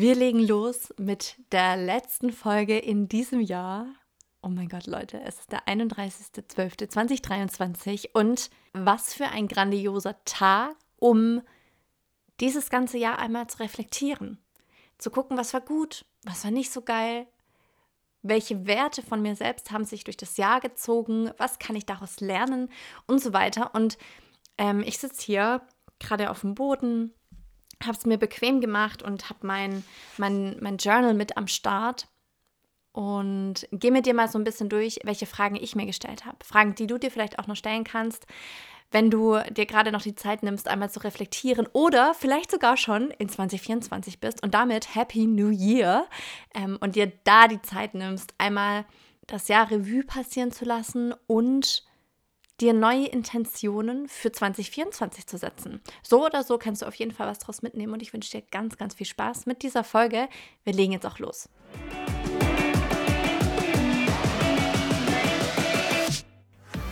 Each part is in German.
Wir legen los mit der letzten Folge in diesem Jahr. Oh mein Gott, Leute, es ist der 31.12.2023 und was für ein grandioser Tag, um dieses ganze Jahr einmal zu reflektieren. Zu gucken, was war gut, was war nicht so geil, welche Werte von mir selbst haben sich durch das Jahr gezogen, was kann ich daraus lernen und so weiter. Und ähm, ich sitze hier gerade auf dem Boden, habe es mir bequem gemacht und habe mein, mein, mein Journal mit am Start und gehe mit dir mal so ein bisschen durch, welche Fragen ich mir gestellt habe. Fragen, die du dir vielleicht auch noch stellen kannst, wenn du dir gerade noch die Zeit nimmst, einmal zu reflektieren oder vielleicht sogar schon in 2024 bist und damit Happy New Year ähm, und dir da die Zeit nimmst, einmal das Jahr Revue passieren zu lassen und dir neue Intentionen für 2024 zu setzen. So oder so kannst du auf jeden Fall was draus mitnehmen und ich wünsche dir ganz, ganz viel Spaß mit dieser Folge. Wir legen jetzt auch los.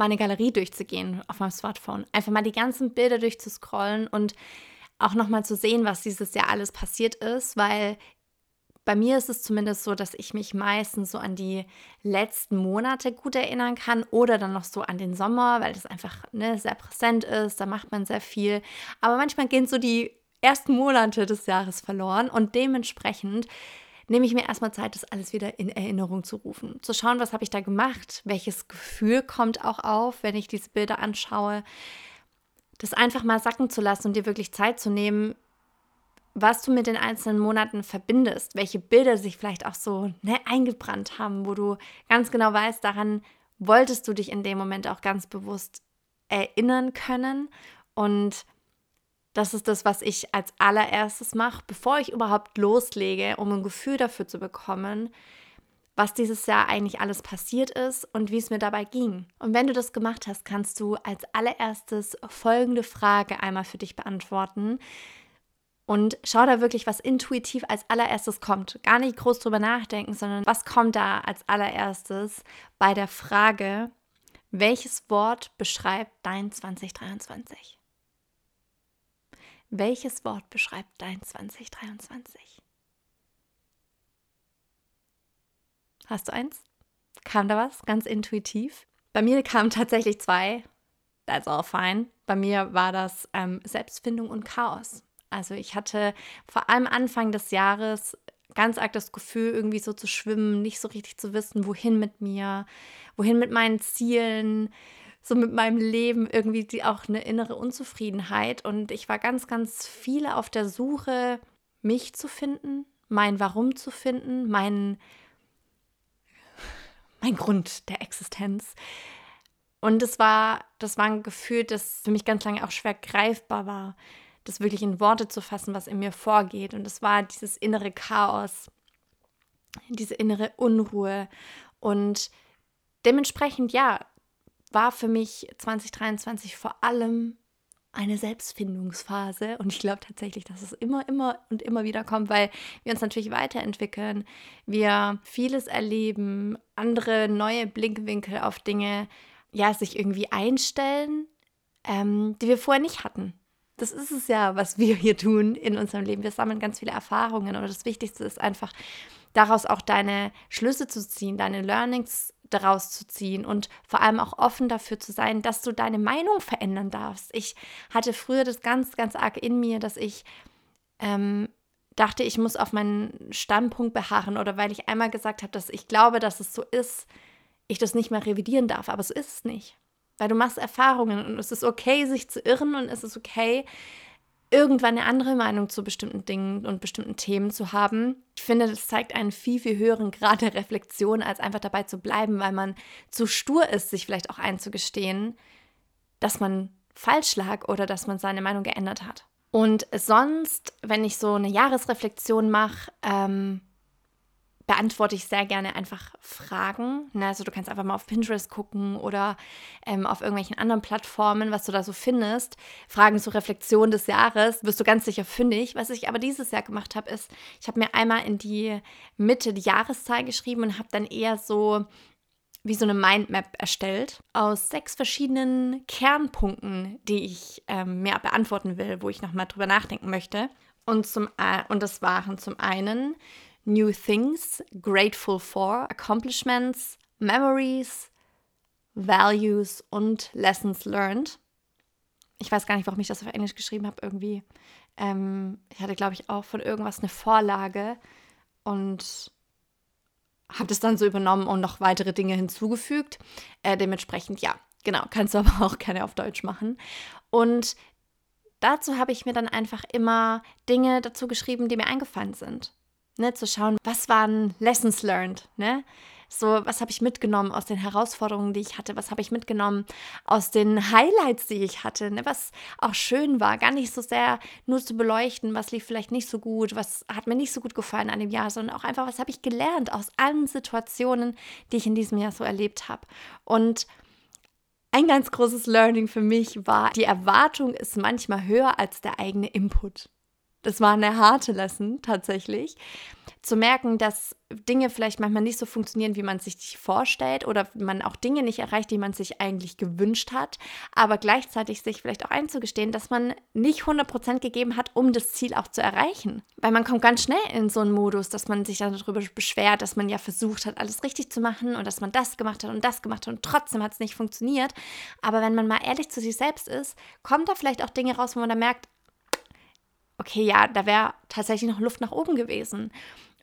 meine Galerie durchzugehen auf meinem Smartphone. Einfach mal die ganzen Bilder durchzuscrollen und auch nochmal zu sehen, was dieses Jahr alles passiert ist, weil bei mir ist es zumindest so, dass ich mich meistens so an die letzten Monate gut erinnern kann oder dann noch so an den Sommer, weil das einfach ne, sehr präsent ist, da macht man sehr viel. Aber manchmal gehen so die ersten Monate des Jahres verloren und dementsprechend nehme ich mir erstmal Zeit, das alles wieder in Erinnerung zu rufen. Zu schauen, was habe ich da gemacht, welches Gefühl kommt auch auf, wenn ich diese Bilder anschaue. Das einfach mal sacken zu lassen und dir wirklich Zeit zu nehmen, was du mit den einzelnen Monaten verbindest, welche Bilder sich vielleicht auch so ne, eingebrannt haben, wo du ganz genau weißt, daran wolltest du dich in dem Moment auch ganz bewusst erinnern können. Und das ist das, was ich als allererstes mache, bevor ich überhaupt loslege, um ein Gefühl dafür zu bekommen, was dieses Jahr eigentlich alles passiert ist und wie es mir dabei ging. Und wenn du das gemacht hast, kannst du als allererstes folgende Frage einmal für dich beantworten. Und schau da wirklich, was intuitiv als allererstes kommt. Gar nicht groß drüber nachdenken, sondern was kommt da als allererstes bei der Frage, welches Wort beschreibt dein 2023? Welches Wort beschreibt dein 2023? Hast du eins? Kam da was ganz intuitiv? Bei mir kamen tatsächlich zwei. That's all fine. Bei mir war das ähm, Selbstfindung und Chaos. Also ich hatte vor allem Anfang des Jahres ganz arg das Gefühl, irgendwie so zu schwimmen, nicht so richtig zu wissen, wohin mit mir, wohin mit meinen Zielen, so mit meinem Leben irgendwie die, auch eine innere Unzufriedenheit. Und ich war ganz, ganz viele auf der Suche, mich zu finden, mein Warum zu finden, mein, mein Grund der Existenz. Und es war, das war ein Gefühl, das für mich ganz lange auch schwer greifbar war das wirklich in Worte zu fassen, was in mir vorgeht. Und es war dieses innere Chaos, diese innere Unruhe. Und dementsprechend, ja, war für mich 2023 vor allem eine Selbstfindungsphase. Und ich glaube tatsächlich, dass es immer, immer und immer wieder kommt, weil wir uns natürlich weiterentwickeln, wir vieles erleben, andere neue Blickwinkel auf Dinge, ja, sich irgendwie einstellen, ähm, die wir vorher nicht hatten das ist es ja, was wir hier tun in unserem Leben. Wir sammeln ganz viele Erfahrungen und das Wichtigste ist einfach, daraus auch deine Schlüsse zu ziehen, deine Learnings daraus zu ziehen und vor allem auch offen dafür zu sein, dass du deine Meinung verändern darfst. Ich hatte früher das ganz, ganz arg in mir, dass ich ähm, dachte, ich muss auf meinen Standpunkt beharren oder weil ich einmal gesagt habe, dass ich glaube, dass es so ist, ich das nicht mehr revidieren darf. Aber so ist es nicht weil du machst Erfahrungen und es ist okay, sich zu irren und es ist okay, irgendwann eine andere Meinung zu bestimmten Dingen und bestimmten Themen zu haben. Ich finde, das zeigt einen viel, viel höheren Grad der Reflexion, als einfach dabei zu bleiben, weil man zu stur ist, sich vielleicht auch einzugestehen, dass man falsch lag oder dass man seine Meinung geändert hat. Und sonst, wenn ich so eine Jahresreflexion mache, ähm, beantworte ich sehr gerne einfach Fragen. Ne? Also du kannst einfach mal auf Pinterest gucken oder ähm, auf irgendwelchen anderen Plattformen, was du da so findest. Fragen zur Reflexion des Jahres, wirst du ganz sicher fündig. Was ich aber dieses Jahr gemacht habe, ist, ich habe mir einmal in die Mitte die Jahreszahl geschrieben und habe dann eher so wie so eine Mindmap erstellt aus sechs verschiedenen Kernpunkten, die ich ähm, mir beantworten will, wo ich nochmal drüber nachdenken möchte. Und, zum, äh, und das waren zum einen New Things, Grateful for, Accomplishments, Memories, Values und Lessons Learned. Ich weiß gar nicht, warum ich das auf Englisch geschrieben habe. Irgendwie, ähm, ich hatte, glaube ich, auch von irgendwas eine Vorlage und habe das dann so übernommen und noch weitere Dinge hinzugefügt. Äh, dementsprechend, ja, genau, kannst du aber auch gerne auf Deutsch machen. Und dazu habe ich mir dann einfach immer Dinge dazu geschrieben, die mir eingefallen sind ne, zu schauen, was waren Lessons learned, ne? So, was habe ich mitgenommen aus den Herausforderungen, die ich hatte? Was habe ich mitgenommen aus den Highlights, die ich hatte? Ne? Was auch schön war, gar nicht so sehr nur zu beleuchten, was lief vielleicht nicht so gut, was hat mir nicht so gut gefallen an dem Jahr, sondern auch einfach, was habe ich gelernt aus allen Situationen, die ich in diesem Jahr so erlebt habe. Und ein ganz großes Learning für mich war, die Erwartung ist manchmal höher als der eigene Input das war eine harte Lesson tatsächlich, zu merken, dass Dinge vielleicht manchmal nicht so funktionieren, wie man sich die vorstellt oder man auch Dinge nicht erreicht, die man sich eigentlich gewünscht hat, aber gleichzeitig sich vielleicht auch einzugestehen, dass man nicht 100% gegeben hat, um das Ziel auch zu erreichen. Weil man kommt ganz schnell in so einen Modus, dass man sich dann darüber beschwert, dass man ja versucht hat, alles richtig zu machen und dass man das gemacht hat und das gemacht hat und trotzdem hat es nicht funktioniert. Aber wenn man mal ehrlich zu sich selbst ist, kommt da vielleicht auch Dinge raus, wo man dann merkt, okay, ja, da wäre tatsächlich noch Luft nach oben gewesen.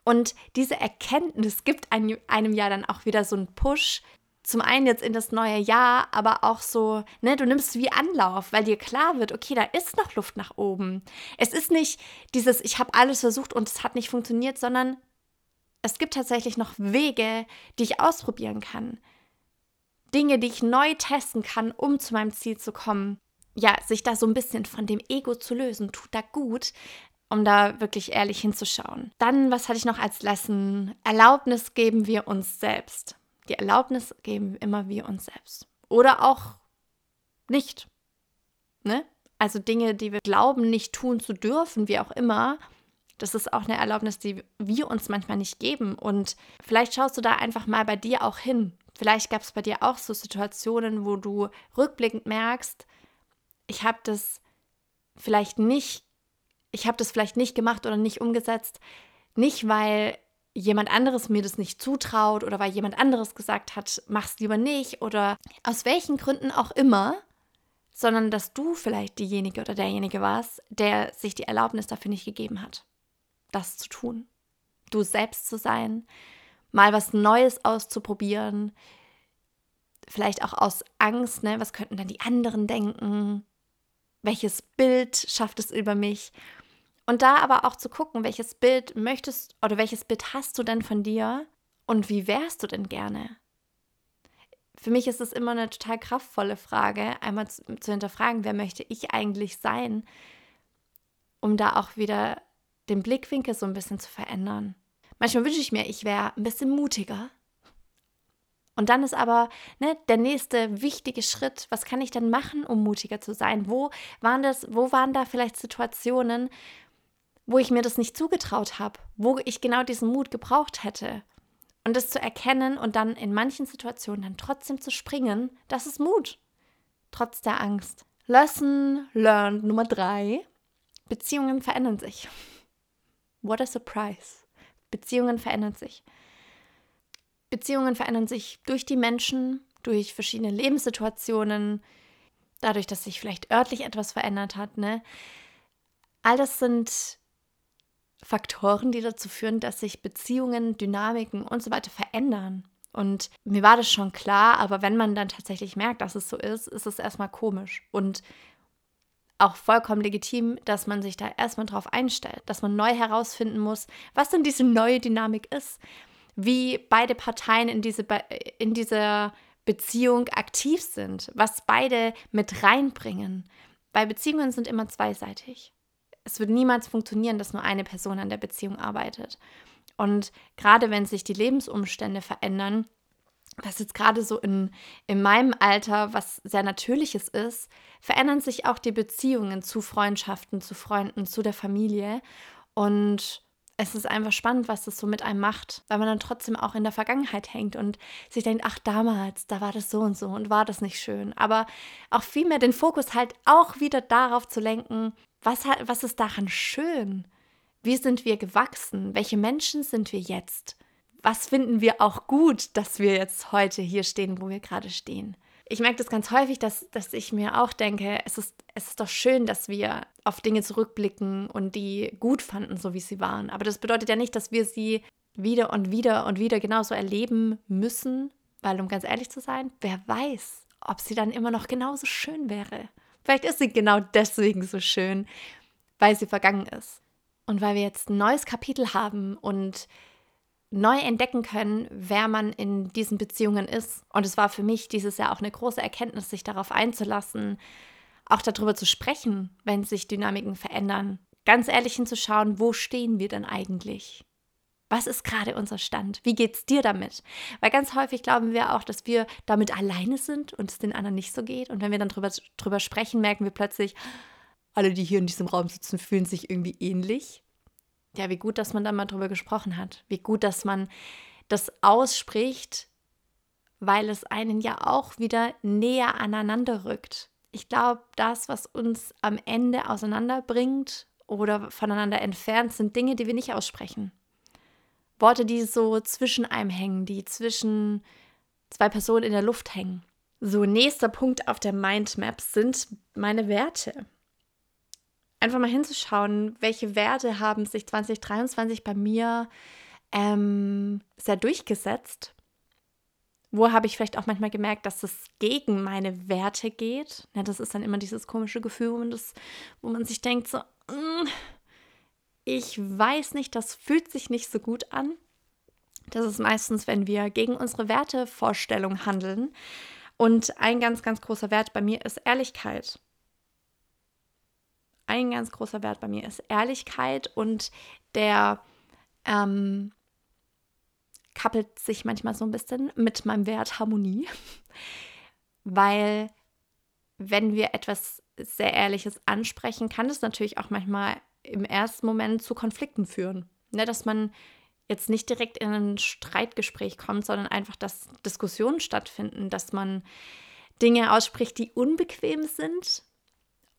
Und diese Erkenntnis gibt einem, einem ja dann auch wieder so einen Push, zum einen jetzt in das neue Jahr, aber auch so, ne, du nimmst wie Anlauf, weil dir klar wird, okay, da ist noch Luft nach oben. Es ist nicht dieses, ich habe alles versucht und es hat nicht funktioniert, sondern es gibt tatsächlich noch Wege, die ich ausprobieren kann. Dinge, die ich neu testen kann, um zu meinem Ziel zu kommen ja, sich da so ein bisschen von dem Ego zu lösen, tut da gut, um da wirklich ehrlich hinzuschauen. Dann, was hatte ich noch als Lesson? Erlaubnis geben wir uns selbst. Die Erlaubnis geben immer wir uns selbst. Oder auch nicht. Ne? Also Dinge, die wir glauben, nicht tun zu dürfen, wie auch immer. Das ist auch eine Erlaubnis, die wir uns manchmal nicht geben. Und vielleicht schaust du da einfach mal bei dir auch hin. Vielleicht gab es bei dir auch so Situationen, wo du rückblickend merkst, ich habe das vielleicht nicht, ich habe das vielleicht nicht gemacht oder nicht umgesetzt, nicht weil jemand anderes mir das nicht zutraut oder weil jemand anderes gesagt hat, mach's lieber nicht oder aus welchen Gründen auch immer, sondern dass du vielleicht diejenige oder derjenige warst, der sich die Erlaubnis dafür nicht gegeben hat, das zu tun. Du selbst zu sein, mal was Neues auszuprobieren, vielleicht auch aus Angst, ne, was könnten dann die anderen denken? Welches Bild schafft es über mich. Und da aber auch zu gucken, welches Bild möchtest oder welches Bild hast du denn von dir und wie wärst du denn gerne? Für mich ist es immer eine total kraftvolle Frage, einmal zu, zu hinterfragen, wer möchte ich eigentlich sein, um da auch wieder den Blickwinkel so ein bisschen zu verändern. Manchmal wünsche ich mir, ich wäre ein bisschen mutiger, und dann ist aber ne, der nächste wichtige Schritt, was kann ich denn machen, um mutiger zu sein? Wo waren das, wo waren da vielleicht Situationen, wo ich mir das nicht zugetraut habe, wo ich genau diesen Mut gebraucht hätte? Und das zu erkennen und dann in manchen Situationen dann trotzdem zu springen, das ist Mut. Trotz der Angst. Lesson learned Nummer drei. Beziehungen verändern sich. What a surprise. Beziehungen verändern sich. Beziehungen verändern sich durch die Menschen, durch verschiedene Lebenssituationen, dadurch, dass sich vielleicht örtlich etwas verändert hat. Ne? All das sind Faktoren, die dazu führen, dass sich Beziehungen, Dynamiken und so weiter verändern. Und mir war das schon klar, aber wenn man dann tatsächlich merkt, dass es so ist, ist es erstmal komisch. Und auch vollkommen legitim, dass man sich da erstmal drauf einstellt, dass man neu herausfinden muss, was denn diese neue Dynamik ist wie beide Parteien in, diese, in dieser Beziehung aktiv sind, was beide mit reinbringen. Weil Beziehungen sind immer zweiseitig. Es wird niemals funktionieren, dass nur eine Person an der Beziehung arbeitet. Und gerade wenn sich die Lebensumstände verändern, was jetzt gerade so in, in meinem Alter, was sehr Natürliches ist, verändern sich auch die Beziehungen zu Freundschaften, zu Freunden, zu der Familie. Und es ist einfach spannend, was das so mit einem macht, weil man dann trotzdem auch in der Vergangenheit hängt und sich denkt, ach damals, da war das so und so und war das nicht schön. Aber auch vielmehr den Fokus halt auch wieder darauf zu lenken, was, was ist daran schön? Wie sind wir gewachsen? Welche Menschen sind wir jetzt? was finden wir auch gut, dass wir jetzt heute hier stehen, wo wir gerade stehen. Ich merke das ganz häufig, dass, dass ich mir auch denke, es ist, es ist doch schön, dass wir auf Dinge zurückblicken und die gut fanden, so wie sie waren. Aber das bedeutet ja nicht, dass wir sie wieder und wieder und wieder genauso erleben müssen, weil, um ganz ehrlich zu sein, wer weiß, ob sie dann immer noch genauso schön wäre. Vielleicht ist sie genau deswegen so schön, weil sie vergangen ist. Und weil wir jetzt ein neues Kapitel haben und neu entdecken können, wer man in diesen Beziehungen ist. Und es war für mich dieses Jahr auch eine große Erkenntnis, sich darauf einzulassen, auch darüber zu sprechen, wenn sich Dynamiken verändern. Ganz ehrlich hinzuschauen, wo stehen wir denn eigentlich? Was ist gerade unser Stand? Wie geht es dir damit? Weil ganz häufig glauben wir auch, dass wir damit alleine sind und es den anderen nicht so geht. Und wenn wir dann drüber, drüber sprechen, merken wir plötzlich, alle, die hier in diesem Raum sitzen, fühlen sich irgendwie ähnlich ja, wie gut, dass man da mal drüber gesprochen hat. Wie gut, dass man das ausspricht, weil es einen ja auch wieder näher aneinander rückt. Ich glaube, das, was uns am Ende auseinanderbringt oder voneinander entfernt, sind Dinge, die wir nicht aussprechen. Worte, die so zwischen einem hängen, die zwischen zwei Personen in der Luft hängen. So, nächster Punkt auf der Mindmap sind meine Werte einfach mal hinzuschauen, welche Werte haben sich 2023 bei mir ähm, sehr durchgesetzt. Wo habe ich vielleicht auch manchmal gemerkt, dass es gegen meine Werte geht? Ja, das ist dann immer dieses komische Gefühl, wo man, das, wo man sich denkt, so, mm, ich weiß nicht, das fühlt sich nicht so gut an. Das ist meistens, wenn wir gegen unsere Wertevorstellung handeln. Und ein ganz, ganz großer Wert bei mir ist Ehrlichkeit ein ganz großer Wert bei mir ist Ehrlichkeit und der ähm, kappelt sich manchmal so ein bisschen mit meinem Wert Harmonie, weil wenn wir etwas sehr Ehrliches ansprechen, kann es natürlich auch manchmal im ersten Moment zu Konflikten führen. Ne, dass man jetzt nicht direkt in ein Streitgespräch kommt, sondern einfach, dass Diskussionen stattfinden, dass man Dinge ausspricht, die unbequem sind,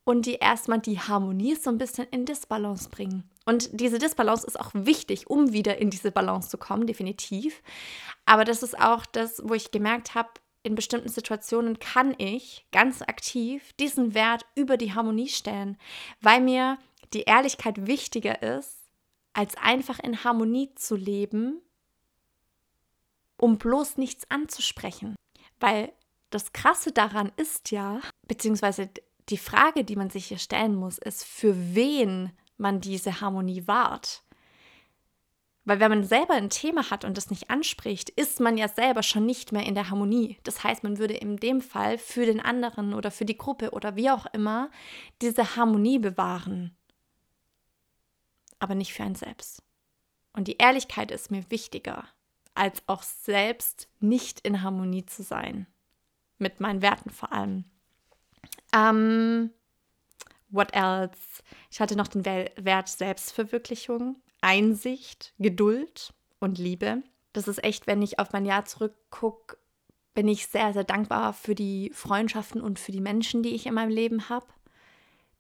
und die erstmal die Harmonie so ein bisschen in Disbalance bringen. Und diese Disbalance ist auch wichtig, um wieder in diese Balance zu kommen, definitiv. Aber das ist auch das, wo ich gemerkt habe, in bestimmten Situationen kann ich ganz aktiv diesen Wert über die Harmonie stellen, weil mir die Ehrlichkeit wichtiger ist, als einfach in Harmonie zu leben, um bloß nichts anzusprechen. Weil das Krasse daran ist ja, beziehungsweise die Frage, die man sich hier stellen muss, ist, für wen man diese Harmonie wahrt. Weil wenn man selber ein Thema hat und das nicht anspricht, ist man ja selber schon nicht mehr in der Harmonie. Das heißt, man würde in dem Fall für den anderen oder für die Gruppe oder wie auch immer diese Harmonie bewahren. Aber nicht für einen selbst. Und die Ehrlichkeit ist mir wichtiger, als auch selbst nicht in Harmonie zu sein. Mit meinen Werten vor allem. Ähm, what else? Ich hatte noch den Wert Selbstverwirklichung, Einsicht, Geduld und Liebe. Das ist echt, wenn ich auf mein Jahr zurückgucke, bin ich sehr, sehr dankbar für die Freundschaften und für die Menschen, die ich in meinem Leben habe.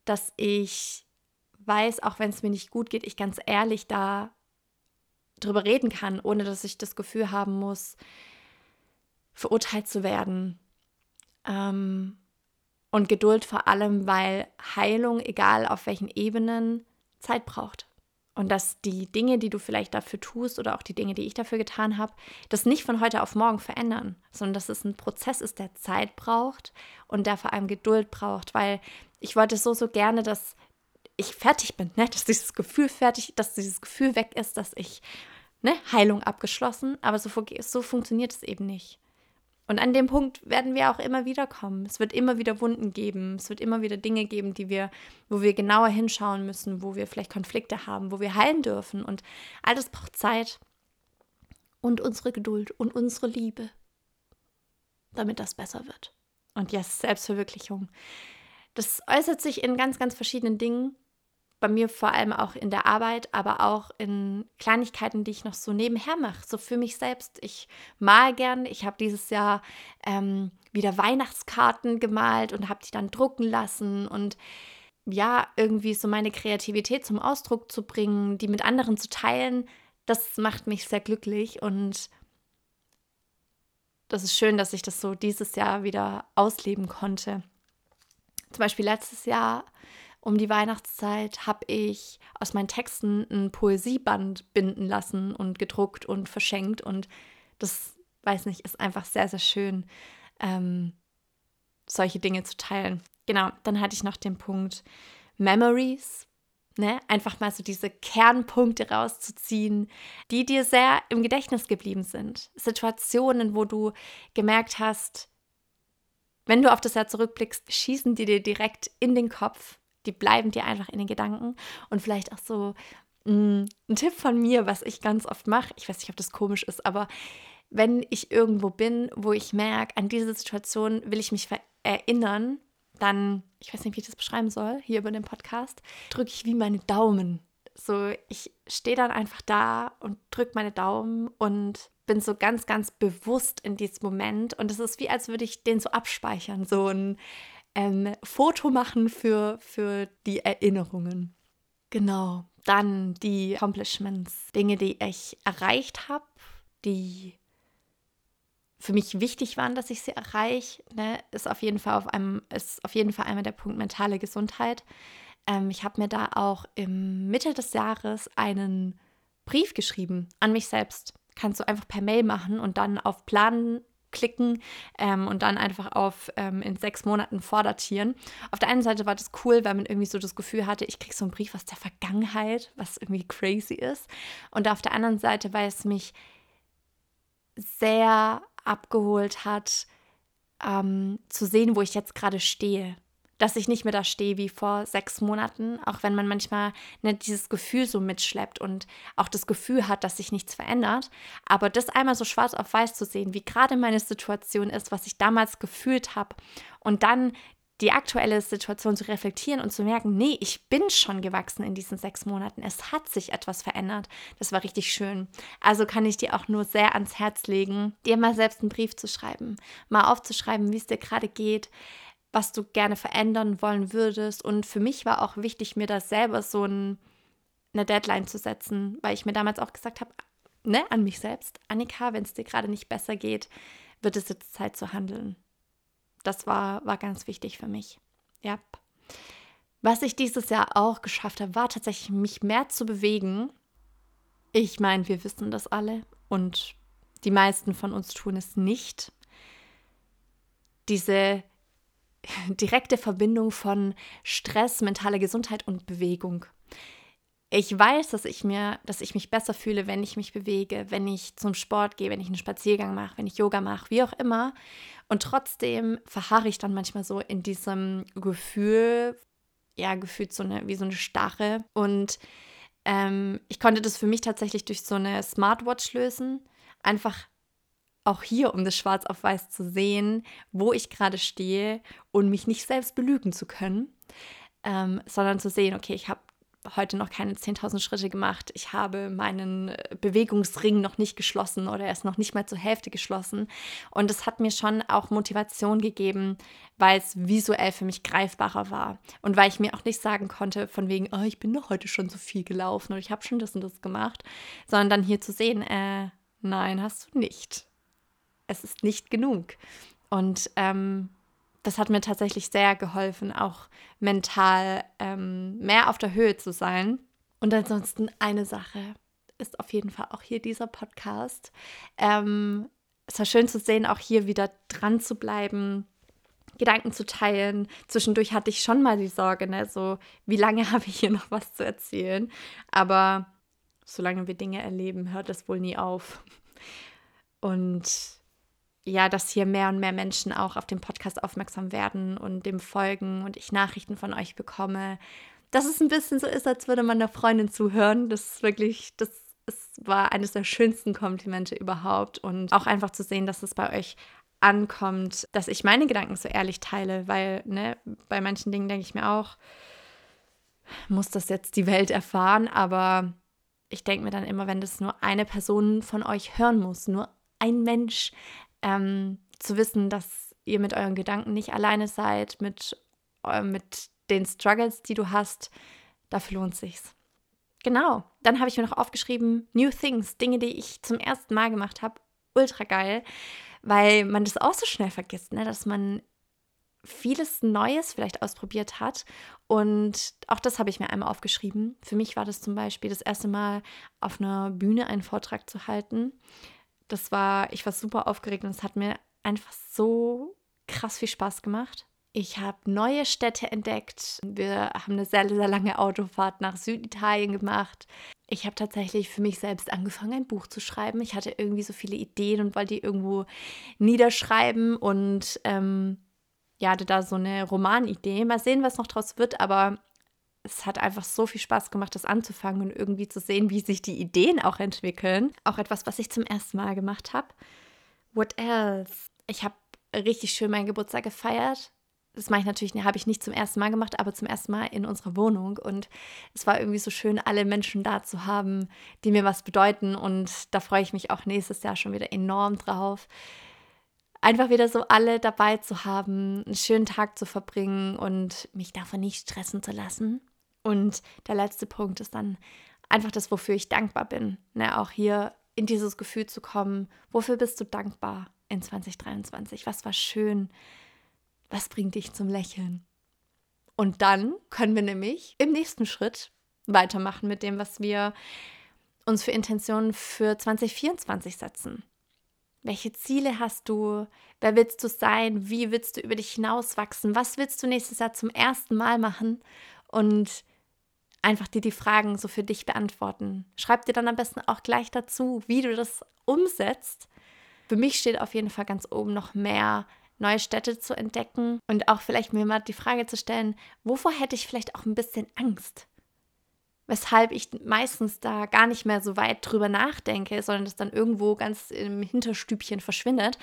Dass ich weiß, auch wenn es mir nicht gut geht, ich ganz ehrlich da drüber reden kann, ohne dass ich das Gefühl haben muss, verurteilt zu werden. Ähm, und Geduld vor allem, weil Heilung, egal auf welchen Ebenen, Zeit braucht. Und dass die Dinge, die du vielleicht dafür tust oder auch die Dinge, die ich dafür getan habe, das nicht von heute auf morgen verändern, sondern dass es ein Prozess ist, der Zeit braucht und der vor allem Geduld braucht, weil ich wollte so, so gerne, dass ich fertig bin, ne? dass dieses Gefühl fertig, dass dieses Gefühl weg ist, dass ich ne, Heilung abgeschlossen, aber so, so funktioniert es eben nicht. Und an dem Punkt werden wir auch immer wieder kommen. Es wird immer wieder Wunden geben. Es wird immer wieder Dinge geben, die wir, wo wir genauer hinschauen müssen, wo wir vielleicht Konflikte haben, wo wir heilen dürfen. Und all das braucht Zeit. und unsere Geduld und unsere Liebe, damit das besser wird. Und yes, Selbstverwirklichung. Das äußert sich in ganz, ganz verschiedenen Dingen. Bei mir vor allem auch in der Arbeit, aber auch in Kleinigkeiten, die ich noch so nebenher mache, so für mich selbst. Ich mal gern. Ich habe dieses Jahr ähm, wieder Weihnachtskarten gemalt und habe die dann drucken lassen und ja, irgendwie so meine Kreativität zum Ausdruck zu bringen, die mit anderen zu teilen, das macht mich sehr glücklich und das ist schön, dass ich das so dieses Jahr wieder ausleben konnte. Zum Beispiel letztes Jahr um die Weihnachtszeit habe ich aus meinen Texten ein Poesieband binden lassen und gedruckt und verschenkt. Und das, weiß nicht, ist einfach sehr, sehr schön, ähm, solche Dinge zu teilen. Genau, dann hatte ich noch den Punkt Memories. Ne? Einfach mal so diese Kernpunkte rauszuziehen, die dir sehr im Gedächtnis geblieben sind. Situationen, wo du gemerkt hast, wenn du auf das Jahr zurückblickst, schießen die dir direkt in den Kopf. Die bleiben dir einfach in den Gedanken. Und vielleicht auch so mh, mm, ein Tipp von mir, was ich ganz oft mache. Ich weiß nicht, ob das komisch ist, aber wenn ich irgendwo bin, wo ich merke, an diese Situation will ich mich erinnern, dann, ich weiß nicht, wie ich das beschreiben soll, hier über den Podcast, drücke ich wie meine Daumen. So, ich stehe dann einfach da und drücke meine Daumen und bin so ganz, ganz bewusst in diesem Moment. Und es ist wie, als würde ich den so abspeichern, so ein ähm, Foto machen für, für die Erinnerungen. Genau. Dann die Accomplishments, Dinge, die ich erreicht habe, die für mich wichtig waren, dass ich sie erreiche, ne, ist auf jeden Fall auf einem, ist auf jeden Fall einmal der Punkt mentale Gesundheit. Ähm, ich habe mir da auch im Mitte des Jahres einen Brief geschrieben an mich selbst kannst du einfach per Mail machen und dann auf Planen klicken ähm, und dann einfach auf ähm, in sechs Monaten vordatieren. Auf der einen Seite war das cool, weil man irgendwie so das Gefühl hatte, ich kriege so einen Brief aus der Vergangenheit, was irgendwie crazy ist. Und auf der anderen Seite, weil es mich sehr abgeholt hat, ähm, zu sehen, wo ich jetzt gerade stehe dass ich nicht mehr da stehe wie vor sechs Monaten, auch wenn man manchmal ne, dieses Gefühl so mitschleppt und auch das Gefühl hat, dass sich nichts verändert. Aber das einmal so schwarz auf weiß zu sehen, wie gerade meine Situation ist, was ich damals gefühlt habe und dann die aktuelle Situation zu reflektieren und zu merken, nee, ich bin schon gewachsen in diesen sechs Monaten. Es hat sich etwas verändert. Das war richtig schön. Also kann ich dir auch nur sehr ans Herz legen, dir mal selbst einen Brief zu schreiben, mal aufzuschreiben, wie es dir gerade geht, was du gerne verändern wollen würdest. Und für mich war auch wichtig, mir da selber so ein, eine Deadline zu setzen, weil ich mir damals auch gesagt habe, ne, an mich selbst, Annika, wenn es dir gerade nicht besser geht, wird es jetzt Zeit zu handeln. Das war, war ganz wichtig für mich. Ja. Was ich dieses Jahr auch geschafft habe, war tatsächlich, mich mehr zu bewegen. Ich meine, wir wissen das alle und die meisten von uns tun es nicht. Diese direkte Verbindung von Stress, mentaler Gesundheit und Bewegung. Ich weiß, dass ich mir, dass ich mich besser fühle, wenn ich mich bewege, wenn ich zum Sport gehe, wenn ich einen Spaziergang mache, wenn ich Yoga mache, wie auch immer. Und trotzdem verharre ich dann manchmal so in diesem Gefühl, ja, gefühlt so eine, wie so eine Starre. Und ähm, ich konnte das für mich tatsächlich durch so eine Smartwatch lösen. Einfach auch hier, um das schwarz auf weiß zu sehen, wo ich gerade stehe und mich nicht selbst belügen zu können, ähm, sondern zu sehen, okay, ich habe heute noch keine 10.000 Schritte gemacht, ich habe meinen äh, Bewegungsring noch nicht geschlossen oder er ist noch nicht mal zur Hälfte geschlossen. Und es hat mir schon auch Motivation gegeben, weil es visuell für mich greifbarer war und weil ich mir auch nicht sagen konnte, von wegen, oh, ich bin doch heute schon so viel gelaufen oder ich habe schon das und das gemacht, sondern dann hier zu sehen, äh, nein, hast du nicht es ist nicht genug. Und ähm, das hat mir tatsächlich sehr geholfen, auch mental ähm, mehr auf der Höhe zu sein. Und ansonsten eine Sache ist auf jeden Fall auch hier dieser Podcast. Ähm, es war schön zu sehen, auch hier wieder dran zu bleiben, Gedanken zu teilen. Zwischendurch hatte ich schon mal die Sorge, ne, so wie lange habe ich hier noch was zu erzählen. Aber solange wir Dinge erleben, hört es wohl nie auf. Und ja, dass hier mehr und mehr Menschen auch auf den Podcast aufmerksam werden und dem folgen und ich Nachrichten von euch bekomme. Dass es ein bisschen so ist, als würde man einer Freundin zuhören. Das ist wirklich, das es war eines der schönsten Komplimente überhaupt und auch einfach zu sehen, dass es bei euch ankommt, dass ich meine Gedanken so ehrlich teile, weil ne, bei manchen Dingen denke ich mir auch, muss das jetzt die Welt erfahren, aber ich denke mir dann immer, wenn das nur eine Person von euch hören muss, nur ein Mensch, ähm, zu wissen, dass ihr mit euren Gedanken nicht alleine seid, mit, äh, mit den Struggles, die du hast, dafür lohnt sich's. Genau. Dann habe ich mir noch aufgeschrieben, New Things, Dinge, die ich zum ersten Mal gemacht habe. Ultra geil, weil man das auch so schnell vergisst, ne? dass man vieles Neues vielleicht ausprobiert hat. Und auch das habe ich mir einmal aufgeschrieben. Für mich war das zum Beispiel das erste Mal auf einer Bühne einen Vortrag zu halten. Das war, ich war super aufgeregt und es hat mir einfach so krass viel Spaß gemacht. Ich habe neue Städte entdeckt. Wir haben eine sehr, sehr lange Autofahrt nach Süditalien gemacht. Ich habe tatsächlich für mich selbst angefangen, ein Buch zu schreiben. Ich hatte irgendwie so viele Ideen und wollte die irgendwo niederschreiben und ähm, ja, hatte da so eine Romanidee. Mal sehen, was noch draus wird, aber es hat einfach so viel Spaß gemacht, das anzufangen und irgendwie zu sehen, wie sich die Ideen auch entwickeln. Auch etwas, was ich zum ersten Mal gemacht habe. What else? Ich habe richtig schön meinen Geburtstag gefeiert das mache ich natürlich, habe ich nicht zum ersten Mal gemacht, aber zum ersten Mal in unserer Wohnung. Und es war irgendwie so schön, alle Menschen da zu haben, die mir was bedeuten. Und da freue ich mich auch nächstes Jahr schon wieder enorm drauf. Einfach wieder so alle dabei zu haben, einen schönen Tag zu verbringen und mich davon nicht stressen zu lassen. Und der letzte Punkt ist dann einfach das, wofür ich dankbar bin. Ne, auch hier in dieses Gefühl zu kommen, wofür bist du dankbar in 2023? Was war schön? was bringt dich zum Lächeln? Und dann können wir nämlich im nächsten Schritt weitermachen mit dem, was wir uns für Intentionen für 2024 setzen. Welche Ziele hast du? Wer willst du sein? Wie willst du über dich hinauswachsen? Was willst du nächstes Jahr zum ersten Mal machen? Und einfach dir die Fragen so für dich beantworten. Schreib dir dann am besten auch gleich dazu, wie du das umsetzt. Für mich steht auf jeden Fall ganz oben noch mehr neue Städte zu entdecken und auch vielleicht mir mal die Frage zu stellen, wovor hätte ich vielleicht auch ein bisschen Angst? Weshalb ich meistens da gar nicht mehr so weit drüber nachdenke, sondern das dann irgendwo ganz im Hinterstübchen verschwindet,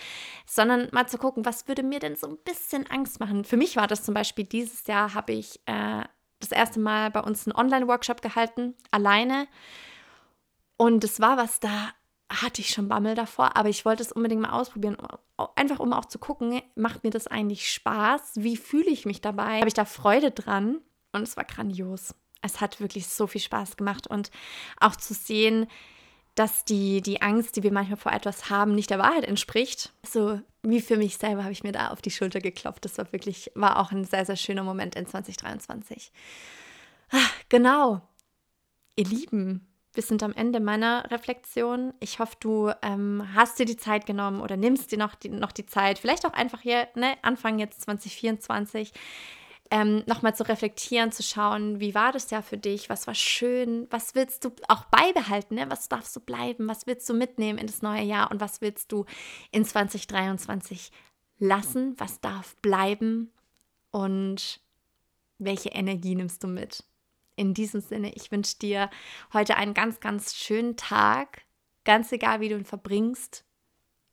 sondern mal zu gucken, was würde mir denn so ein bisschen Angst machen. Für mich war das zum Beispiel dieses Jahr, habe ich äh, das erste Mal bei uns einen Online-Workshop gehalten, alleine. Und es war was da, hatte ich schon Bammel davor, aber ich wollte es unbedingt mal ausprobieren, einfach um auch zu gucken, macht mir das eigentlich Spaß? Wie fühle ich mich dabei? Habe ich da Freude dran? Und es war grandios. Es hat wirklich so viel Spaß gemacht und auch zu sehen, dass die, die Angst, die wir manchmal vor etwas haben, nicht der Wahrheit entspricht. So wie für mich selber habe ich mir da auf die Schulter geklopft. Das war wirklich, war auch ein sehr, sehr schöner Moment in 2023. Ah, genau. Ihr Lieben, wir sind am Ende meiner Reflexion. Ich hoffe, du ähm, hast dir die Zeit genommen oder nimmst dir noch die, noch die Zeit, vielleicht auch einfach hier, ne, Anfang jetzt 2024, ähm, nochmal zu reflektieren, zu schauen, wie war das Jahr für dich, was war schön, was willst du auch beibehalten, ne? was darfst du bleiben, was willst du mitnehmen in das neue Jahr und was willst du in 2023 lassen, was darf bleiben und welche Energie nimmst du mit? in diesem Sinne, ich wünsche dir heute einen ganz, ganz schönen Tag. Ganz egal, wie du ihn verbringst.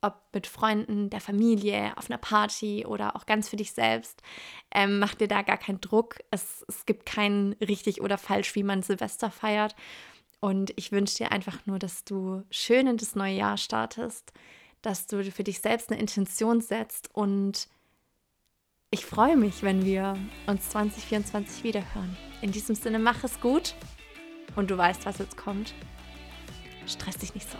Ob mit Freunden, der Familie, auf einer Party oder auch ganz für dich selbst. Ähm, mach dir da gar keinen Druck. Es, es gibt kein richtig oder falsch, wie man Silvester feiert. Und ich wünsche dir einfach nur, dass du schön in das neue Jahr startest, dass du für dich selbst eine Intention setzt und ich freue mich, wenn wir uns 2024 wiederhören. In diesem Sinne, mach es gut und du weißt, was jetzt kommt. Stress dich nicht so.